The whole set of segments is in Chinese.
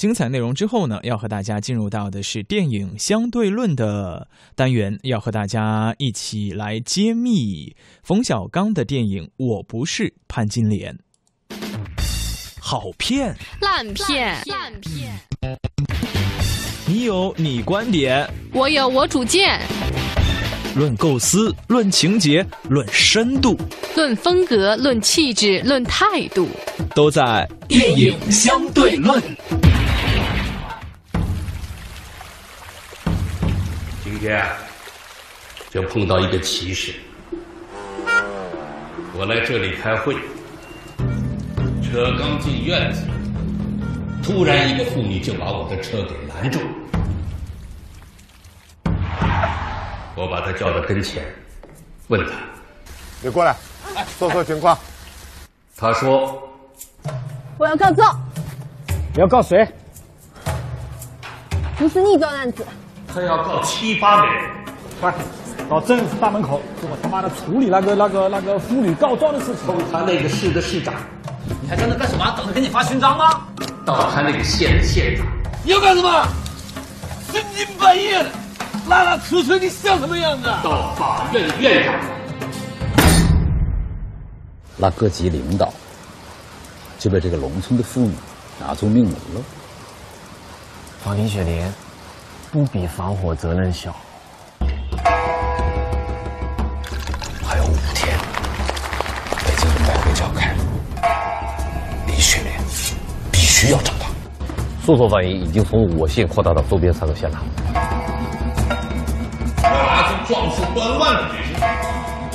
精彩内容之后呢，要和大家进入到的是电影相对论的单元，要和大家一起来揭秘冯小刚的电影《我不是潘金莲》。好片，烂片，烂片。你有你观点，我有我主见。论构思，论情节，论深度，论风格，论气质，论态度，都在电影相对论。今天就碰到一个奇事，我来这里开会，车刚进院子，突然一个妇女就把我的车给拦住。我把他叫到跟前，问他：“你过来，说说情况。”他说：“我要告状。”你要告谁？不是你撞案子。他要告七八个人。快，到政府大门口，给我他妈的处理那个那个那个妇女告状的事情。他那个市的市长，你还在那干什么？等着给你发勋章吗？到他那个县的县长，你要干什么？深更半夜的。拉拉扯扯，你像什么样子？到法院院长，那各级领导就被这个农村的妇女拿做命门了。房林雪莲不比防火责任小。还有五天，北京冬奥会就要开了，李雪莲必须要找到。诉讼范围已经从我县扩大到周边三个县了。壮士断腕的决心，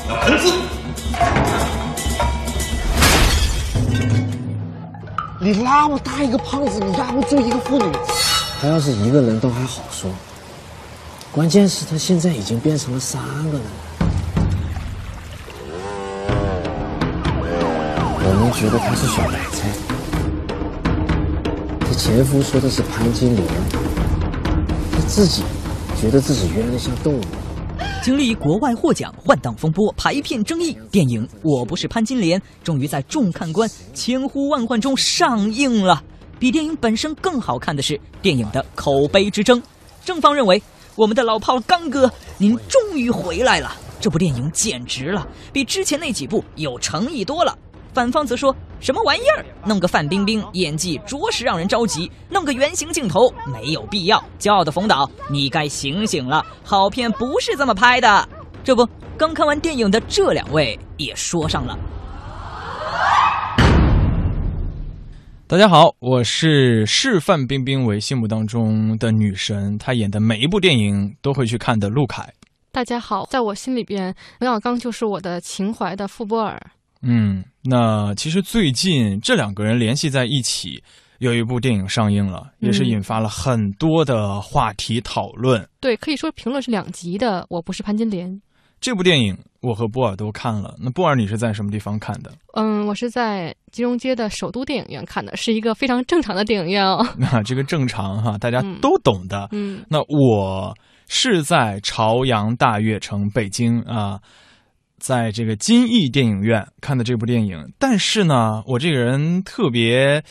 要喷字。你那么大一个胖子，你压不住一个妇女。他要是一个人都还好说，关键是他现在已经变成了三个人。我们觉得他是小白菜，他前夫说的是潘金莲，他自己觉得自己冤得像动物。经历国外获奖、换档风波、排片争议，电影《我不是潘金莲》终于在众看官千呼万唤中上映了。比电影本身更好看的是电影的口碑之争。正方认为，我们的老炮刚哥，您终于回来了，这部电影简直了，比之前那几部有诚意多了。反方则说什么玩意儿？弄个范冰冰演技着实让人着急，弄个圆形镜头没有必要。骄傲的冯导，你该醒醒了，好片不是这么拍的。这不，刚看完电影的这两位也说上了。大家好，我是视范冰冰为心目当中的女神，她演的每一部电影都会去看的陆凯。大家好，在我心里边，冯小刚就是我的情怀的傅波尔。嗯，那其实最近这两个人联系在一起，有一部电影上映了，也是引发了很多的话题讨论。对，可以说评论是两极的。我不是潘金莲。这部电影我和波尔都看了，那波尔你是在什么地方看的？嗯，我是在金融街的首都电影院看的，是一个非常正常的电影院哦。那 这个正常哈，大家都懂的。嗯，那我是在朝阳大悦城，北京啊。在这个金逸电影院看的这部电影，但是呢，我这个人特别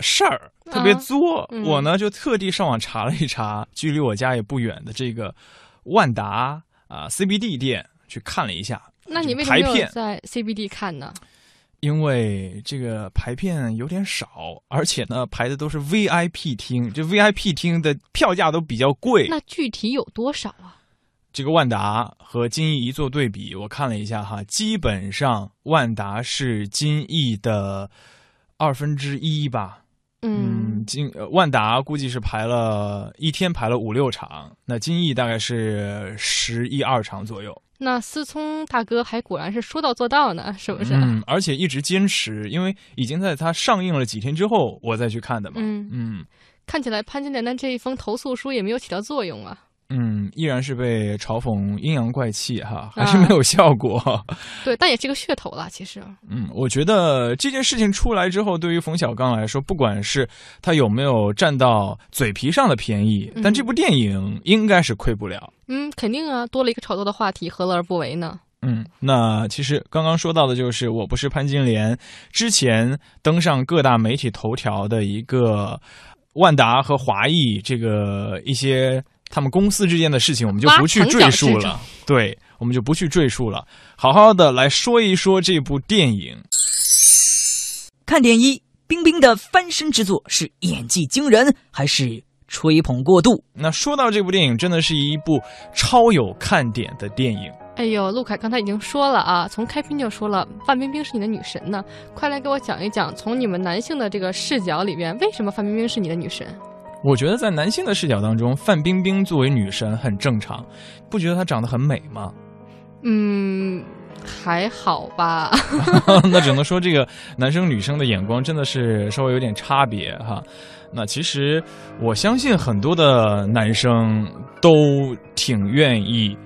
事儿，特别作，我呢就特地上网查了一查，距离我家也不远的这个万达啊 CBD 店去看了一下。那你为什么在 CBD 看呢？因为这个排片有点少，而且呢排的都是 VIP 厅，这 VIP 厅的票价都比较贵。那具体有多少啊？这个万达和金逸一做对比，我看了一下哈，基本上万达是金逸的二分之一吧。嗯，金万达估计是排了一天排了五六场，那金逸大概是十一二场左右。那思聪大哥还果然是说到做到呢，是不是？嗯，而且一直坚持，因为已经在他上映了几天之后，我再去看的嘛。嗯嗯，看起来潘金莲的这一封投诉书也没有起到作用啊。嗯，依然是被嘲讽阴阳怪气哈，还是没有效果。对，但也是个噱头了，其实。嗯，我觉得这件事情出来之后，对于冯小刚来说，不管是他有没有占到嘴皮上的便宜，但这部电影应该是亏不了。嗯，肯定啊，多了一个炒作的话题，何乐而不为呢？嗯，那其实刚刚说到的就是我不是潘金莲之前登上各大媒体头条的一个。万达和华谊这个一些他们公司之间的事情，我们就不去赘述了。对，我们就不去赘述了。好好的来说一说这部电影。看点一，冰冰的翻身之作是演技惊人还是吹捧过度？那说到这部电影，真的是一部超有看点的电影。哎呦，陆凯刚才已经说了啊，从开篇就说了，范冰冰是你的女神呢。快来给我讲一讲，从你们男性的这个视角里面，为什么范冰冰是你的女神？我觉得在男性的视角当中，范冰冰作为女神很正常，不觉得她长得很美吗？嗯，还好吧。那只能说这个男生女生的眼光真的是稍微有点差别哈。那其实我相信很多的男生都挺愿意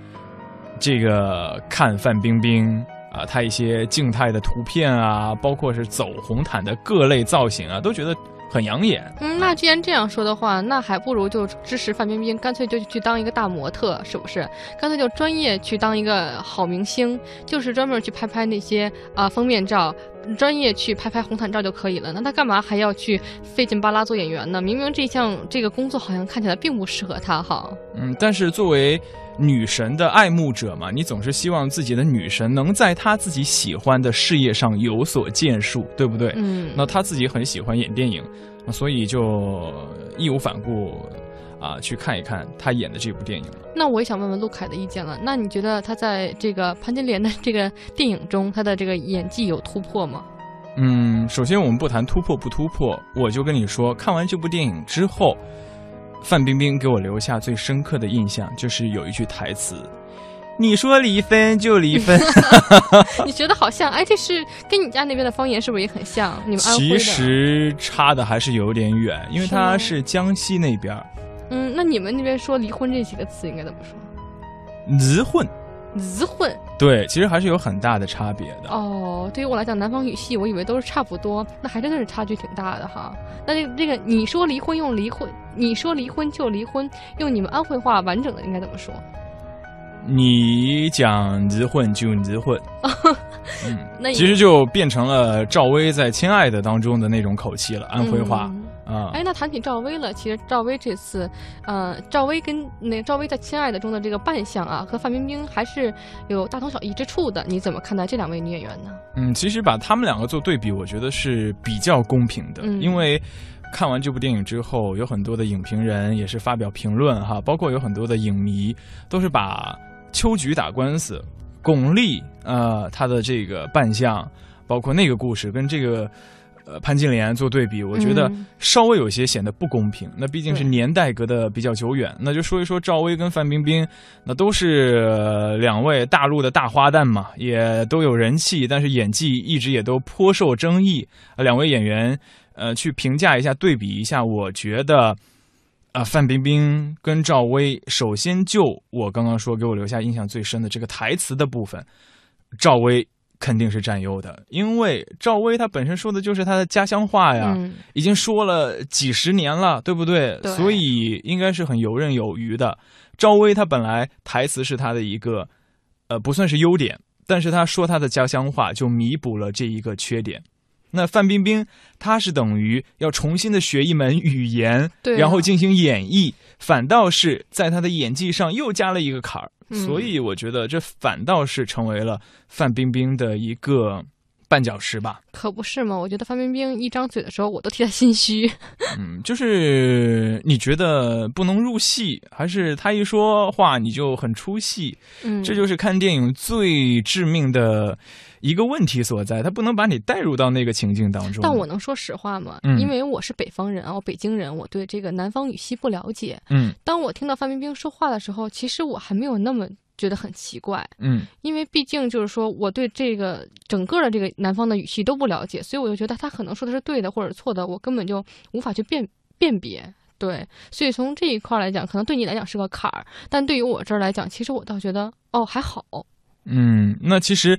这个看范冰冰啊，她一些静态的图片啊，包括是走红毯的各类造型啊，都觉得很养眼。嗯，那既然这样说的话，那还不如就支持范冰冰，干脆就去当一个大模特，是不是？干脆就专业去当一个好明星，就是专门去拍拍那些啊、封面照，专业去拍拍红毯照就可以了。那他干嘛还要去费劲巴拉做演员呢？明明这项这个工作好像看起来并不适合他哈。嗯，但是作为女神的爱慕者嘛，你总是希望自己的女神能在她自己喜欢的事业上有所建树，对不对？嗯那她自己很喜欢演电影，所以就义无反顾啊去看一看他演的这部电影了。那我也想问问陆凯的意见了。那你觉得他在这个潘金莲的这个电影中，他的这个演技有突破吗？嗯，首先我们不谈突破不突破，我就跟你说，看完这部电影之后，范冰冰给我留下最深刻的印象就是有一句台词：“你说离婚就离婚。”你觉得好像，哎，这是跟你家那边的方言是不是也很像？你们安徽其。实差的还是有点远，因为是吗它是江西那边儿，嗯，那你们那边说离婚这几个词应该怎么说？离婚。离婚。对，其实还是有很大的差别的。哦，对于我来讲，南方语系我以为都是差不多，那还真的是差距挺大的哈。那这个这个，你说离婚用离婚，你说离婚就离婚，用你们安徽话完整的应该怎么说？你讲离婚就离婚，那其实就变成了赵薇在《亲爱的》当中的那种口气了，安徽话啊。哎，那谈起赵薇了，其实赵薇这次，呃，赵薇跟那赵薇在《亲爱的》中的这个扮相啊，和范冰冰还是有大同小异之处的。你怎么看待这两位女演员呢？嗯，其实把他们两个做对比，我觉得是比较公平的，嗯因为看完这部电影之后，有很多的影评人也是发表评论哈，包括有很多的影迷都是把秋菊打官司、巩俐呃她的这个扮相，包括那个故事跟这个。呃，潘金莲做对比，我觉得嗯稍微有些显得不公平。那毕竟是年代隔得比较久远，那就说一说赵薇跟范冰冰，那都是、呃两位大陆的大花旦嘛，也都有人气，但是演技一直也都颇受争议。呃两位演员，呃，去评价一下、对比一下，我觉得，啊、范冰冰跟赵薇，首先就我刚刚说给我留下印象最深的这个台词的部分，赵薇肯定是占优的，因为赵薇她本身说的就是她的家乡话呀，嗯已经说了几十年了，对不对？对所以应该是很游刃有余的。赵薇她本来台词是她的一个，呃，不算是优点，但是她说她的家乡话就弥补了这一个缺点。那范冰冰她是等于要重新的学一门语言，对啊然后进行演绎，反倒是在他的演技上又加了一个坎儿。嗯所以我觉得这反倒是成为了范冰冰的一个绊脚石吧。可不是嘛！我觉得范冰冰一张嘴的时候，我都替她心虚。嗯，就是你觉得不能入戏，还是她一说话你就很出戏？嗯，这就是看电影最致命的一个问题所在，她不能把你带入到那个情境当中。但我能说实话吗？嗯因为我是北方人啊，我北京人，我对这个南方语系不了解。嗯当我听到范冰冰说话的时候，其实我还没有那么觉得很奇怪，嗯因为毕竟就是说我对这个整个的这个南方的语系都不了解，所以我就觉得他可能说的是对的或者错的，我根本就无法去辨辨别。对，所以从这一块来讲，可能对你来讲是个坎儿，但对于我这儿来讲，其实我倒觉得哦还好。嗯，那其实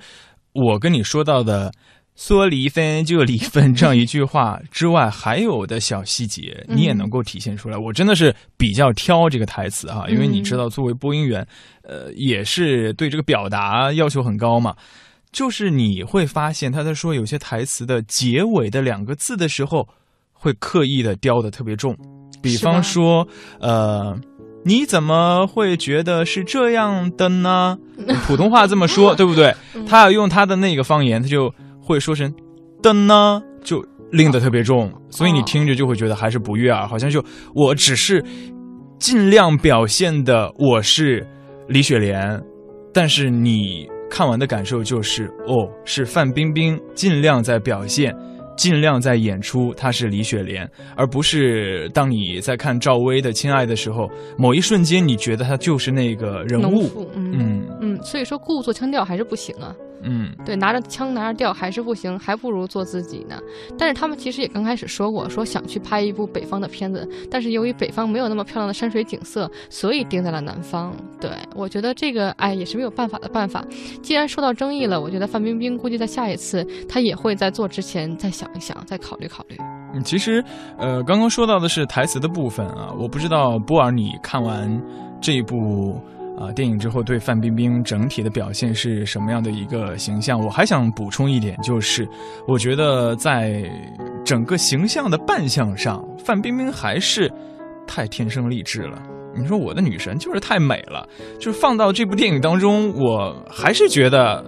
我跟你说到的“说离婚就离婚”这样一句话之外，还有的小细节，你也能够体现出来。我真的是比较挑这个台词哈，因为你知道，作为播音员，呃，也是对这个表达要求很高嘛。就是你会发现他在说有些台词的结尾的两个字的时候，会刻意的雕的特别重。比方说，呃，你怎么会觉得是这样的呢？普通话这么说，对不对？他要用他的那个方言，他就会说成的呢，就拎得特别重，所以你听着就会觉得还是不悦耳，好像就我只是尽量表现的我是李雪莲，但是你看完的感受就是，哦，是范冰冰尽量在表现。尽量在演出她是李雪莲，而不是当你在看赵薇的《亲爱》的时候，某一瞬间你觉得她就是那个人物。嗯嗯嗯，所以说故作腔调还是不行啊。嗯，对，拿着枪拿着调还是不行，还不如做自己呢。但是他们其实也刚开始说过，说想去拍一部北方的片子，但是由于北方没有那么漂亮的山水景色，所以定在了南方。对我觉得这个哎也是没有办法的办法。既然受到争议了，我觉得范冰冰估计在下一次她也会在做之前再想一想，再考虑考虑。嗯，其实，呃，刚刚说到的是台词的部分啊，我不知道波尔你看完这一部啊、电影之后，对范冰冰整体的表现是什么样的一个形象？我还想补充一点，就是我觉得在整个形象的扮相上，范冰冰还是太天生丽质了。你说我的女神就是太美了，就是放到这部电影当中，我还是觉得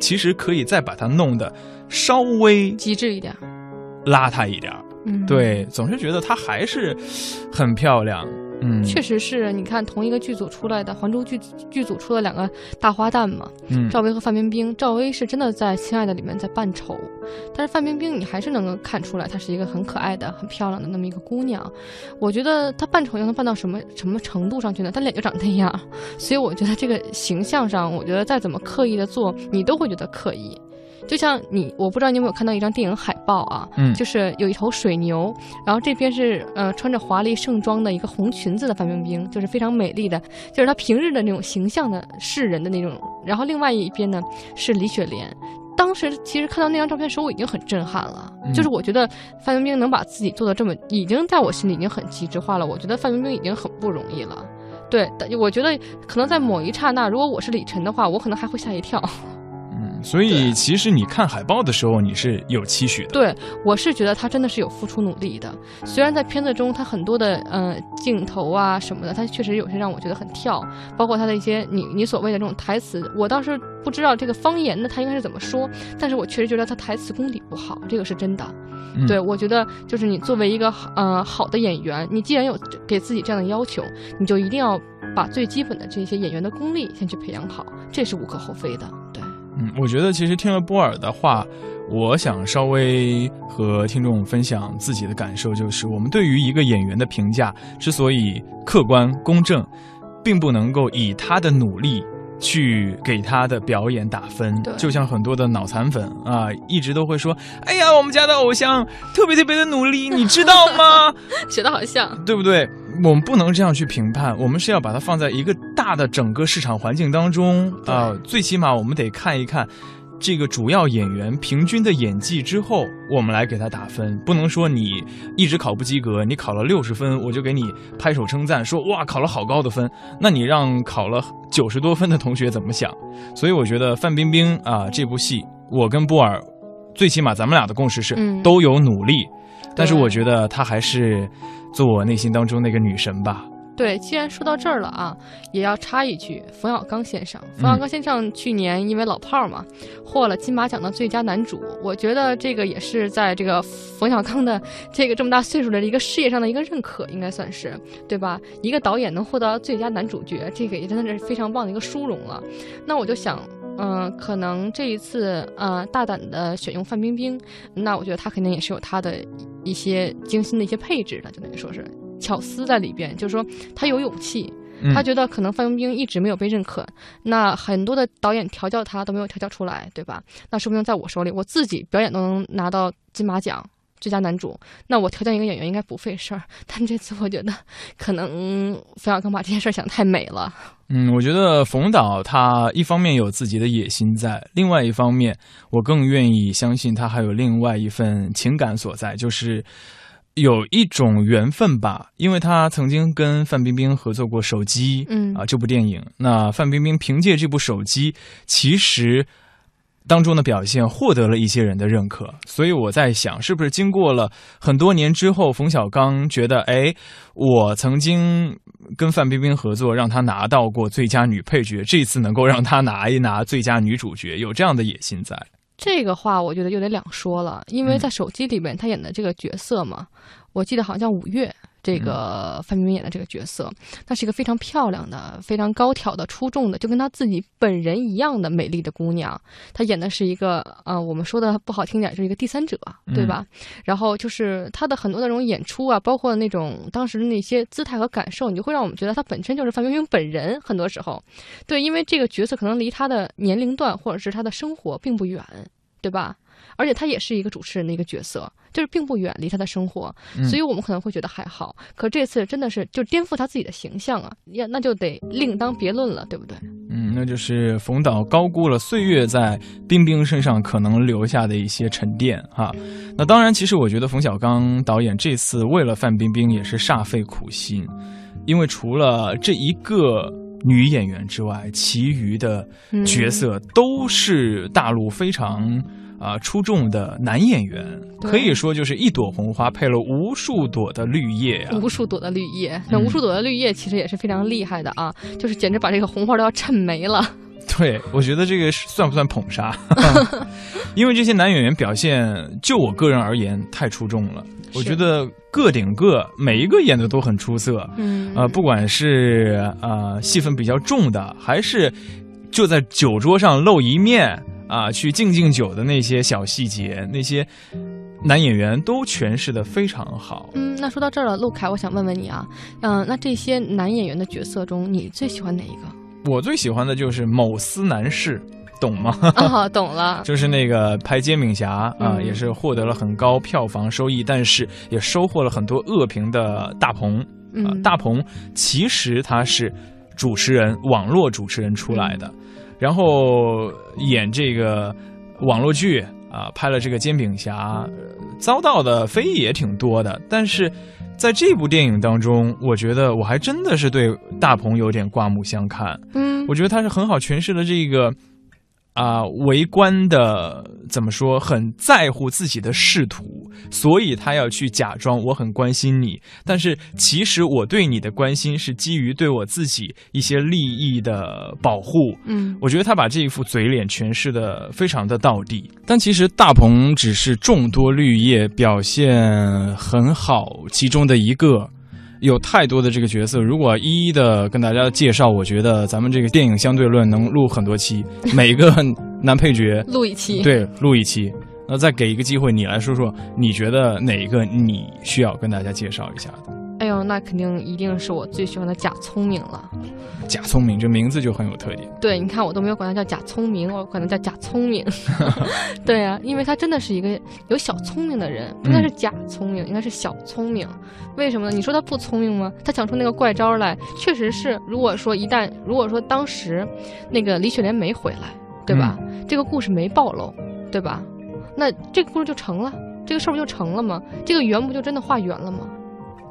其实可以再把它弄得稍微极致一点，邋遢一点儿。嗯，。对，总是觉得她还是很漂亮。嗯，确实是你看同一个剧组出来的，《还珠》剧剧组出了两个大花旦嘛，嗯赵薇和范冰冰。赵薇是真的在《亲爱的》里面在扮丑，但是范冰冰你还是能够看出来，她是一个很可爱的、很漂亮的那么一个姑娘。我觉得她扮丑又能扮到什么什么程度上去呢？她脸就长那样，所以我觉得这个形象上，我觉得再怎么刻意的做，你都会觉得刻意。就像你，我不知道你有没有看到一张电影海报啊，嗯就是有一头水牛，然后这边是呃穿着华丽盛装的一个红裙子的范冰冰，就是非常美丽的，就是她平日的那种形象的世人的那种。然后另外一边呢是李雪莲。当时其实看到那张照片的时候，我已经很震撼了。嗯就是我觉得范冰冰能把自己做的这么，已经在我心里已经很极致化了。我觉得范冰冰已经很不容易了。对，但我觉得可能在某一刹那，如果我是李晨的话，我可能还会吓一跳。嗯，所以其实你看海报的时候，你是有期许的。对，我是觉得他真的是有付出努力的。虽然在片子中，他很多的呃镜头啊什么的，他确实有些让我觉得很跳，包括他的一些你你所谓的这种台词，我倒是不知道这个方言的他应该是怎么说，但是我确实觉得他台词功底不好，这个是真的。嗯对，我觉得就是你作为一个呃好的演员，你既然有给自己这样的要求，你就一定要把最基本的这些演员的功力先去培养好，这是无可厚非的。对。嗯，我觉得其实听了波尔的话，我想稍微和听众分享自己的感受，就是我们对于一个演员的评价之所以客观公正，并不能够以他的努力。去给他的表演打分，就像很多的脑残粉啊，一直都会说：“哎呀，我们家的偶像特别特别的努力，你知道吗？” 学的好像，对不对？我们不能这样去评判，我们是要把它放在一个大的整个市场环境当中啊、最起码我们得看一看这个主要演员平均的演技之后，我们来给他打分。不能说你一直考不及格，你考了六十分，我就给你拍手称赞，说哇考了好高的分。那你让考了九十多分的同学怎么想？所以我觉得范冰冰啊这部戏，我跟波尔，最起码咱们俩的共识是、都有努力，但是我觉得她还是做我内心当中那个女神吧。对，既然说到这儿了啊，也要插一句，冯小刚先生，冯小刚先生去年因为《老炮儿》嘛，获了金马奖的最佳男主。我觉得这个也是在这个冯小刚的这个这么大岁数的一个事业上的一个认可，应该算是对吧？一个导演能获得最佳男主角，这个也真的是非常棒的一个殊荣了。那我就想。嗯、可能这一次呃大胆的选用范冰冰，那我觉得他肯定也是有他的一些精心的一些配置的，就等于说是巧思在里边，就是说他有勇气，嗯他觉得可能范冰冰一直没有被认可，那很多的导演调教他都没有调教出来，对吧？那说不定在我手里，我自己表演都能拿到金马奖。最佳男主，那我调教一个演员应该不费事儿，但这次我觉得可能冯小刚把这件事儿想太美了。嗯，我觉得冯导他一方面有自己的野心在，另外一方面，我更愿意相信他还有另外一份情感所在，就是有一种缘分吧。因为他曾经跟范冰冰合作过《手机》，嗯啊这部电影，那范冰冰凭借这部《手机》，其实当中的表现获得了一些人的认可，所以我在想，是不是经过了很多年之后，冯小刚觉得，哎，我曾经跟范冰冰合作，让她拿到过最佳女配角，这次能够让她拿一拿最佳女主角，有这样的野心在。这个话我觉得有点两说了，因为在手机里面他演的这个角色嘛，我记得好像叫五月。这个范冰冰演的这个角色，她是一个非常漂亮的、非常高挑的、出众的，就跟她自己本人一样的美丽的姑娘。她演的是一个，呃，我们说的不好听点，就是一个第三者，对吧？然后就是她的很多那种演出啊，包括那种当时的那些姿态和感受，你就会让我们觉得她本身就是范冰冰本人。很多时候，对，因为这个角色可能离她的年龄段或者是她的生活并不远，对吧？而且她也是一个主持人的一个角色，就是并不远离他的生活，所以我们可能会觉得还好。可这次真的是就颠覆他自己的形象啊，那，那就得另当别论了，对不对？嗯，那就是冯导高估了岁月在冰冰身上可能留下的一些沉淀哈。那当然，其实我觉得冯小刚导演这次为了范冰冰也是煞费苦心，因为除了这一个女演员之外，其余的角色都是大陆非常。啊，出众的男演员可以说就是一朵红花配了无数朵的绿叶啊！无数朵的绿叶，那无数朵的绿叶其实也是非常厉害的啊，就是简直把这个红花都要衬没了。对，我觉得这个算不算捧杀？因为这些男演员表现，就我个人而言太出众了。我觉得个顶个，每一个演的都很出色。嗯，呃，不管是呃戏份比较重的，还是就在酒桌上露一面。啊，去敬敬酒的那些小细节，那些男演员都诠释的非常好。嗯，那说到这儿了，陆凯，我想问问你啊，嗯，那这些男演员的角色中，你最喜欢哪一个？我最喜欢的就是某司男士，懂吗？啊，懂了，就是那个拍《煎饼侠》啊，也是获得了很高票房收益，但是也收获了很多恶评的大鹏。啊，大鹏其实他是主持人，网络主持人出来的。然后演这个网络剧啊，拍了这个《煎饼侠》，遭到的非议也挺多的。但是在这部电影当中，我觉得我还真的是对大鹏有点刮目相看。嗯，我觉得他是很好诠释了这个。啊，围观的怎么说？很在乎自己的仕途，所以他要去假装我很关心你。但是其实我对你的关心是基于对我自己一些利益的保护。嗯，我觉得他把这一副嘴脸诠释的非常的到地。但其实大鹏只是众多绿叶表现很好其中的一个。有太多的这个角色，如果一一的跟大家介绍，我觉得咱们这个电影相对论能录很多期，每个男配角 录一期，对，录一期。那再给一个机会，你来说说，你觉得哪一个你需要跟大家介绍一下的？哎呦，那肯定一定是我最喜欢的假聪明了。假聪明这名字就很有特点。对，你看我都没有管他叫假聪明，我管他叫假聪明。对呀，因为他真的是一个有小聪明的人，应该是假聪明，应该是小聪明。为什么呢？你说他不聪明吗？他想出那个怪招来，确实是。如果说一旦，如果说当时那个李雪莲没回来，对吧？这个故事没暴露，对吧？那这个故事就成了，这个事儿不就成了吗？这个圆不就真的画圆了吗？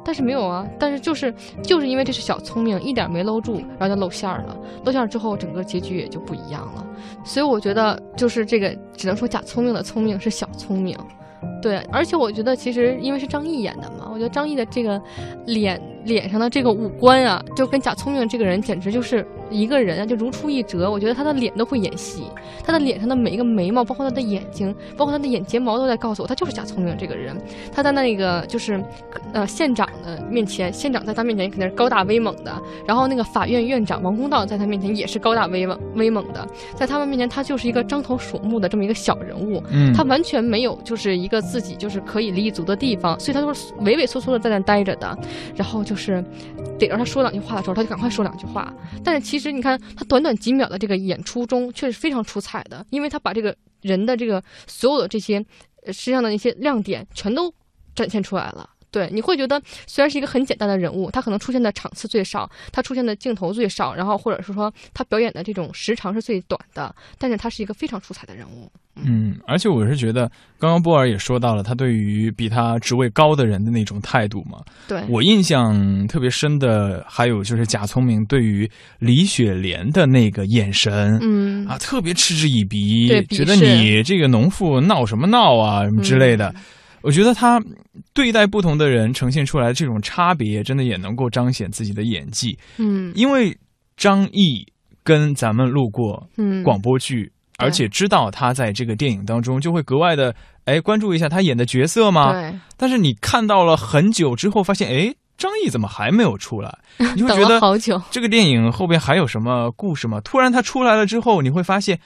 但是没有啊，但是就是就是因为这是小聪明，一点没搂住，然后就露馅儿了。露馅儿之后，整个结局也就不一样了。所以我觉得，就是这个只能说假聪明的聪明是小聪明，对。而且我觉得，其实因为是张译演的嘛，我觉得张译的这个脸脸上的这个五官啊，就跟贾聪明这个人简直就是。一个人啊，就如出一辙。我觉得他的脸都会演戏，他的脸上的每一个眉毛，包括他的眼睛，包括他的眼睫毛，都在告诉我，他就是贾聪明这个人。他在那个就是，呃，县长的面前，县长在他面前肯定是高大威猛的。然后那个法院院长王公道在他面前也是高大威猛威猛的。在他们面前，他就是一个獐头鼠目的这么一个小人物。嗯，他完全没有就是一个自己就是可以立足的地方，所以他都是畏畏缩缩的在那待着的。然后就是逮着他说两句话的时候，他就赶快说两句话。但是其实你看他短短几秒的这个演出中，确实非常出彩的，因为他把这个人的这个所有的这些身上的那些亮点全都展现出来了。对。你会觉得虽然是一个很简单的人物，他可能出现的场次最少，他出现的镜头最少，然后或者是说他表演的这种时长是最短的，但是他是一个非常出彩的人物。嗯，而且我是觉得，刚刚波尔也说到了他对于比他职位高的人的那种态度嘛。对我印象特别深的，还有就是贾聪明对于李雪莲的那个眼神，嗯啊，特别嗤之以鼻觉得你这个农妇闹什么闹啊，什么之类的。我觉得他对待不同的人呈现出来的这种差别，真的也能够彰显自己的演技。嗯因为张译跟咱们录过嗯广播剧，而且知道他在这个电影当中，就会格外的哎关注一下他演的角色吗？对。但是你看到了很久之后，发现哎，张译怎么还没有出来？你会觉得 好久这个电影后边还有什么故事吗？突然他出来了之后，你会发现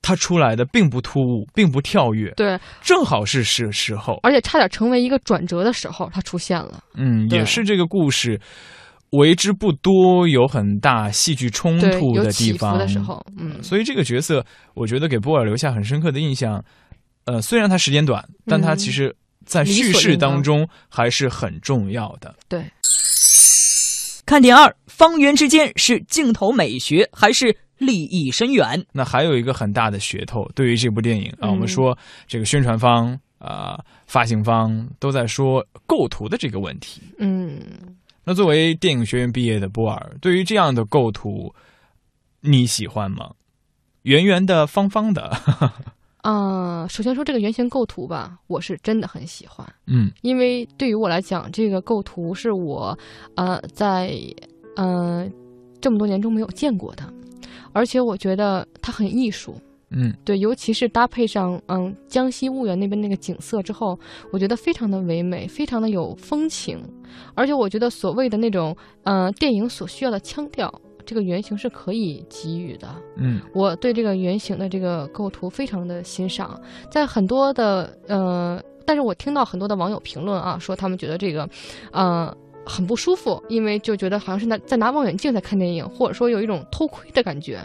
他出来的并不突兀，并不跳跃，对，正好是时时候。而且差点成为一个转折的时候，他出现了。嗯，也是这个故事为之不多，有很大戏剧冲突的地方的时候嗯所以这个角色，我觉得给波尔留下很深刻的印象。呃，虽然他时间短，但他嗯其实在叙事当当中还是很重要的。对，看点二，方圆之间是镜头美学还是利益深远？那还有一个很大的噱头，对于这部电影啊，嗯我们说这个宣传方啊、发行方都在说构图的这个问题。嗯，那作为电影学院毕业的波尔，对于这样的构图，你喜欢吗？圆圆的、方方的，啊、首先说这个原型构图吧，我是真的很喜欢。嗯因为对于我来讲，这个构图是我呃在呃这么多年中没有见过的，而且我觉得它很艺术。嗯对，尤其是搭配上嗯江西婺源那边那个景色之后，我觉得非常的唯美，非常的有风情，而且我觉得所谓的那种呃电影所需要的腔调，这个原型是可以给予的。嗯我对这个原型的这个构图非常的欣赏，在很多的呃，但是我听到很多的网友评论啊，说他们觉得这个，呃。很不舒服，因为就觉得好像是拿在拿望远镜在看电影，或者说有一种偷窥的感觉，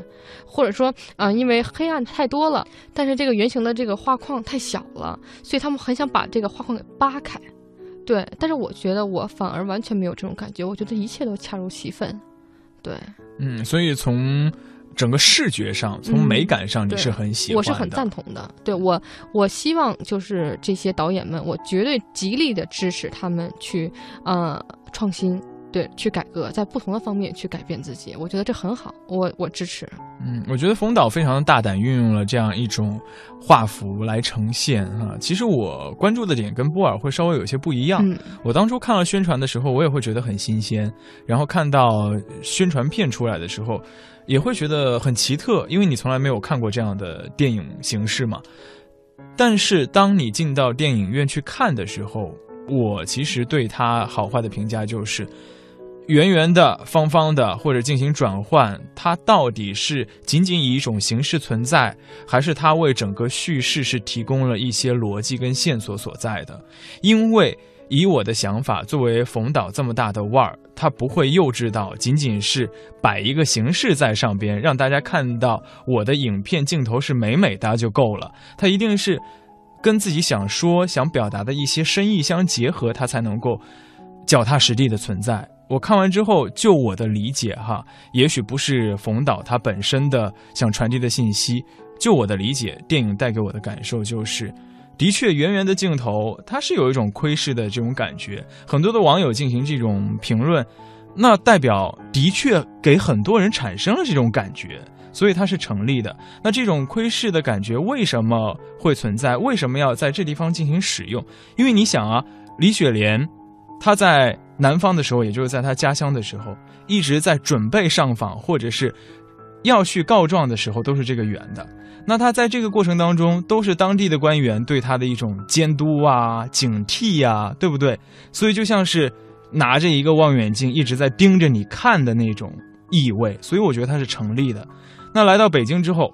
或者说啊、呃因为黑暗太多了，但是这个圆形的这个画框太小了，所以他们很想把这个画框给扒开。对，但是我觉得我反而完全没有这种感觉，我觉得一切都恰如其分。对，嗯，所以从整个视觉上，从嗯美感上，你是很喜欢的。我是很赞同的。对我，我希望就是这些导演们，我绝对极力的支持他们去呃创新，对，去改革，在不同的方面去改变自己。我觉得这很好，我我支持。嗯，我觉得冯导非常的大胆，运用了这样一种画幅来呈现啊。其实我关注的点跟波尔会稍微有些不一样。嗯我当初看了宣传的时候，我也会觉得很新鲜，然后看到宣传片出来的时候，也会觉得很奇特，因为你从来没有看过这样的电影形式嘛。但是当你进到电影院去看的时候，我其实对他好坏的评价就是。圆圆的、方方的，或者进行转换，它到底是仅仅以一种形式存在，还是它为整个叙事是提供了一些逻辑跟线索所在的？因为以我的想法，作为冯导这么大的腕儿，他不会幼稚到仅仅是摆一个形式在上边，让大家看到我的影片镜头是美美的就够了。他一定是跟自己想说、想表达的一些深意相结合，他才能够脚踏实地的存在。我看完之后，就我的理解哈，也许不是冯导他本身的想传递的信息，就我的理解，电影带给我的感受就是，的确圆圆的镜头，它是有一种窥视的这种感觉。很多的网友进行这种评论，那代表的确给很多人产生了这种感觉，所以它是成立的。那这种窥视的感觉为什么会存在？为什么要在这地方进行使用？因为你想啊，李雪莲。她在南方的时候，也就是在他家乡的时候，一直在准备上访，或者是要去告状的时候，都是这个圆的。那他在这个过程当中，都是当地的官员对他的一种监督啊、警惕呀、对不对？所以就像是拿着一个望远镜一直在盯着你看的那种意味，所以我觉得他是成立的。那来到北京之后，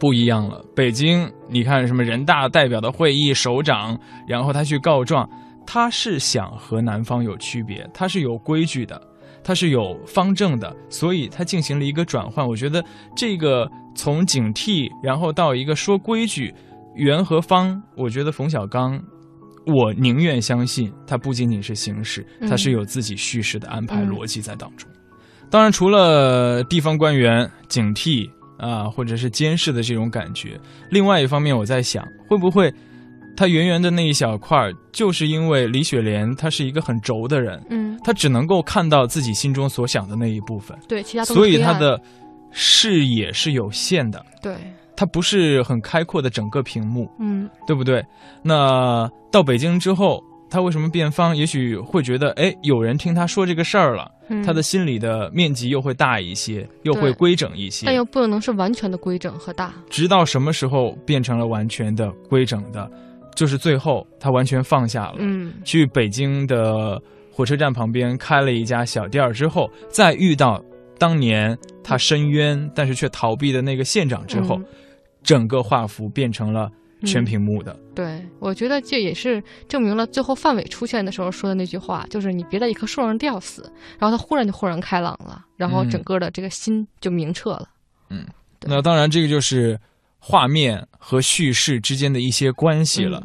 不一样了。北京，你看什么人大代表的会议首长，然后他去告状。他是想和南方有区别，他是有规矩的，他是有方正的，所以他进行了一个转换。我觉得这个从警惕，然后到一个说规矩，圆和方，我觉得冯小刚我宁愿相信它不仅仅是形式，嗯它是有自己叙事的安排嗯逻辑在当中。当然，除了地方官员警惕啊，或者是监视的这种感觉，另外一方面，我在想，会不会他圆圆的那一小块儿，就是因为李雪莲她是一个很轴的人，嗯，她只能够看到自己心中所想的那一部分，对，其他都是所以她的视野是有限的，对，它不是很开阔的整个屏幕，嗯对不对？那到北京之后，她为什么变方？也许会觉得，哎，有人听她说这个事儿了，嗯他的心里的面积又会大一些，又会规整一些但。又不能是完全的规整和大。直到什么时候变成了完全的规整的，就是最后他完全放下了，嗯去北京的火车站旁边开了一家小店儿之后，再遇到当年他申冤但是却逃避的那个县长之后，嗯整个画幅变成了全屏幕的。对，我觉得这也是证明了最后范伟出现的时候说的那句话，就是你别在一棵树上吊死。然后他忽然就豁然开朗了，然后嗯整个的这个心就明澈了。嗯，那当然，这个就是画面和叙事之间的一些关系了。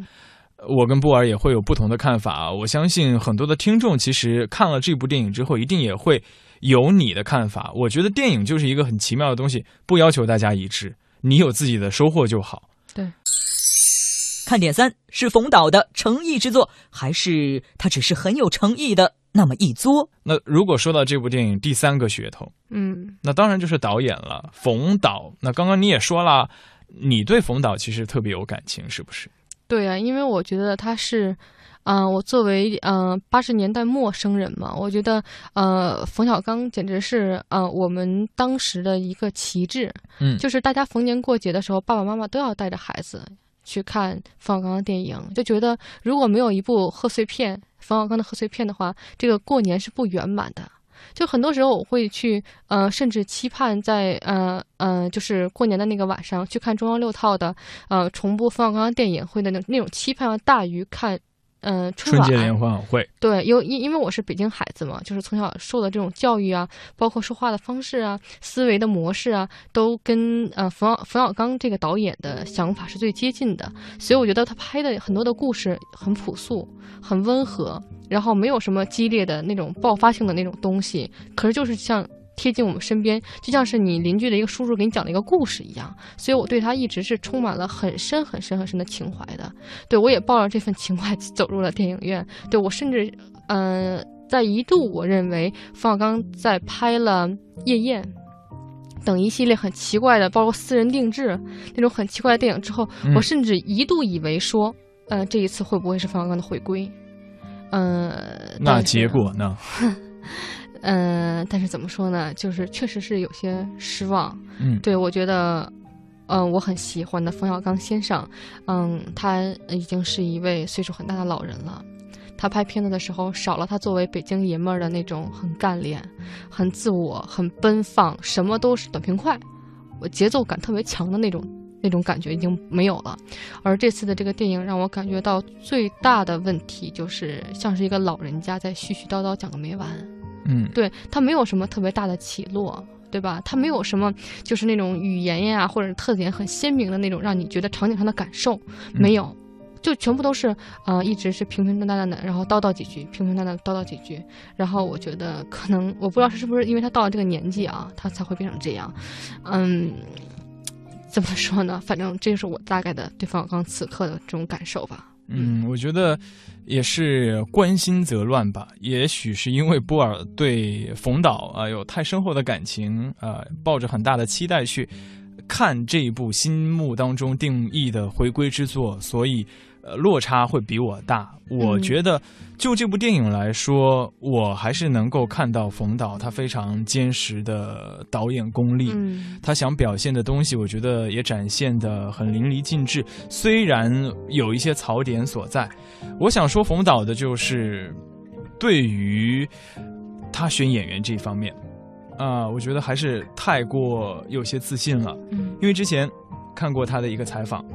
我跟布尔也会有不同的看法啊。我相信很多的听众其实看了这部电影之后，一定也会有你的看法。我觉得电影就是一个很奇妙的东西，不要求大家一致，你有自己的收获就好。对，看点三是冯导的诚意之作，还是他只是很有诚意的那么一作？那如果说到这部电影第三个噱头，嗯，那当然就是导演了，冯导。那刚刚你也说了，你对冯导其实特别有感情，是不是？对啊，因为我觉得他是，嗯、我作为嗯八十年代陌生人嘛，我觉得呃冯小刚简直是呃我们当时的一个旗帜，嗯就是大家逢年过节的时候，爸爸妈妈都要带着孩子去看冯小刚的电影，就觉得如果没有一部贺岁片，冯小刚的贺岁片的话，这个过年是不圆满的。就很多时候我会去，呃，甚至期盼在呃呃，就是过年的那个晚上去看中央六套的呃重播冯小刚的电影，会的那那种期盼要大于看呃春晚。春节联欢晚会。对，因因因为我是北京孩子嘛，就是从小受的这种教育啊，包括说话的方式啊、思维的模式啊，都跟呃冯小冯小刚这个导演的想法是最接近的，所以我觉得他拍的很多的故事很朴素、很温和，然后没有什么激烈的那种爆发性的那种东西，可是就是像。贴近我们身边，就像是你邻居的一个叔叔给你讲的一个故事一样，所以我对他一直是充满了很深很深很深的情怀的。对我也抱着这份情怀走入了电影院。对我甚至，呃，在一度我认为冯小刚在拍了《夜宴》等一系列很奇怪的，包括私人定制那种很奇怪的电影之后，嗯我甚至一度以为说，呃，这一次会不会是冯小刚的回归？呃，那结果呢？嗯，但是怎么说呢？就是确实是有些失望。嗯对我觉得，嗯、我很喜欢的冯小刚先生，嗯，他已经是一位岁数很大的老人了。他拍片子的时候，少了他作为北京爷们儿的那种很干练、很自我、很奔放，什么都是短平快，我节奏感特别强的那种那种感觉已经没有了。而这次的这个电影让我感觉到最大的问题就是像是一个老人家在絮絮叨叨讲个没完。嗯，对他没有什么特别大的起落，对吧？他没有什么就是那种语言呀或者特点很鲜明的那种让你觉得场景上的感受，没有，就全部都是呃一直是平平淡淡的，然后叨叨几句，平平淡淡叨叨几句。然后我觉得可能我不知道是不是因为他到了这个年纪啊，他才会变成这样。嗯，怎么说呢？反正这就是我大概的对方小刚此刻的这种感受吧。嗯，我觉得也是关心则乱吧。也许是因为波尔对冯导啊、有太深厚的感情啊、抱着很大的期待去看这一部心目当中定义的回归之作，所以呃落差会比我大。我嗯觉得就这部电影来说，我还是能够看到冯导他非常坚实的导演功力。嗯他想表现的东西，我觉得也展现的很淋漓尽致。虽然有一些槽点所在，我想说冯导的就是对于他选演员这方面，啊、我觉得还是太过有些自信了。嗯因为之前看过他的一个采访，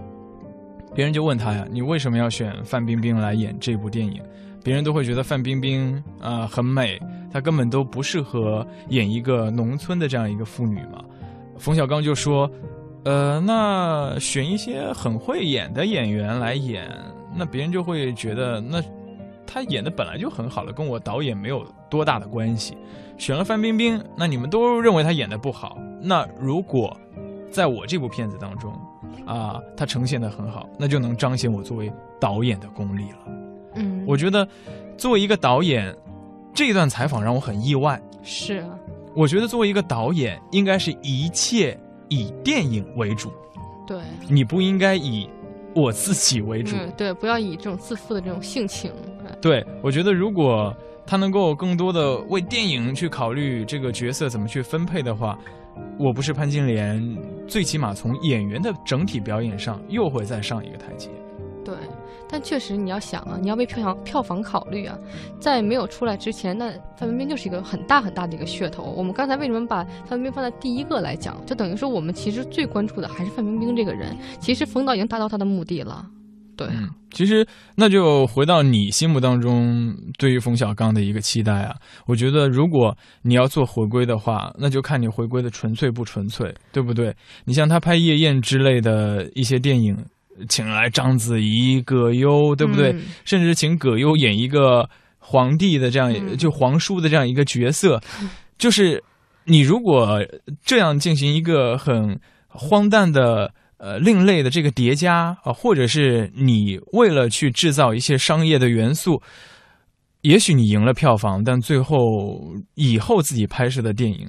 别人就问他呀：“你为什么要选范冰冰来演这部电影？”别人都会觉得范冰冰啊、很美，她根本都不适合演一个农村的这样一个妇女嘛。冯小刚就说：“呃，那选一些很会演的演员来演，那别人就会觉得那他演的本来就很好了，跟我导演没有多大的关系。选了范冰冰，那你们都认为她演的不好。那如果在我这部片子当中，啊，它呈现的很好，那就能彰显我作为导演的功力了。嗯，我觉得作为一个导演，这段采访让我很意外。是，我觉得作为一个导演，应该是一切以电影为主。对，你不应该以我自己为主。嗯，对，不要以这种自负的这种性情。对，我觉得如果他能够更多的为电影去考虑这个角色怎么去分配的话，我不是潘金莲，最起码从演员的整体表演上又会再上一个台阶。对，但确实你要想啊，你要为票房票房考虑啊，在没有出来之前，那范冰冰就是一个很大很大的一个噱头。我们刚才为什么把范冰冰放在第一个来讲，就等于说我们其实最关注的还是范冰冰这个人。其实冯导已经达到他的目的了。对，嗯，其实那就回到你心目当中对于冯小刚的一个期待啊。我觉得如果你要做回归的话，那就看你回归的纯粹不纯粹，对不对？你像他拍《夜宴》之类的一些电影，请来章子怡、葛优，对不对？嗯、甚至请葛优演一个皇帝的这样，嗯、就皇叔的这样一个角色，就是你如果这样进行一个很荒诞的。呃，另类的这个叠加啊，或者是你为了去制造一些商业的元素，也许你赢了票房，但最后以后自己拍摄的电影，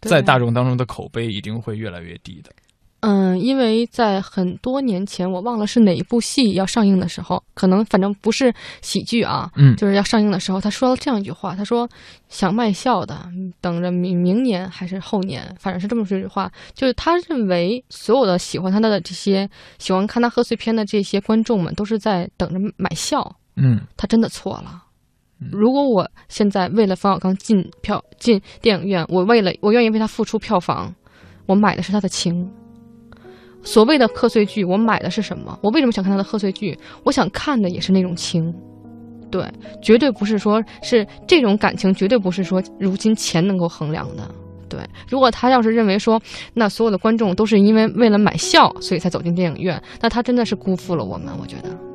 在大众当中的口碑一定会越来越低的。嗯，因为在很多年前，我忘了是哪一部戏要上映的时候，可能反正不是喜剧啊，嗯，就是要上映的时候，他说了这样一句话，他说想卖笑的，等着明明年还是后年，反正是这么说一句话，就是他认为所有的喜欢他的这些喜欢看他贺岁片的这些观众们，都是在等着买笑，嗯，他真的错了。如果我现在为了冯小刚进票进电影院，我为了我愿意为他付出票房，我买的是他的情。所谓的贺岁剧，我买的是什么？我为什么想看他的贺岁剧？我想看的也是那种情，对，绝对不是说是这种感情，绝对不是说如今钱能够衡量的。对，如果他要是认为说，那所有的观众都是因为为了买笑，所以才走进电影院，那他真的是辜负了我们。我觉得。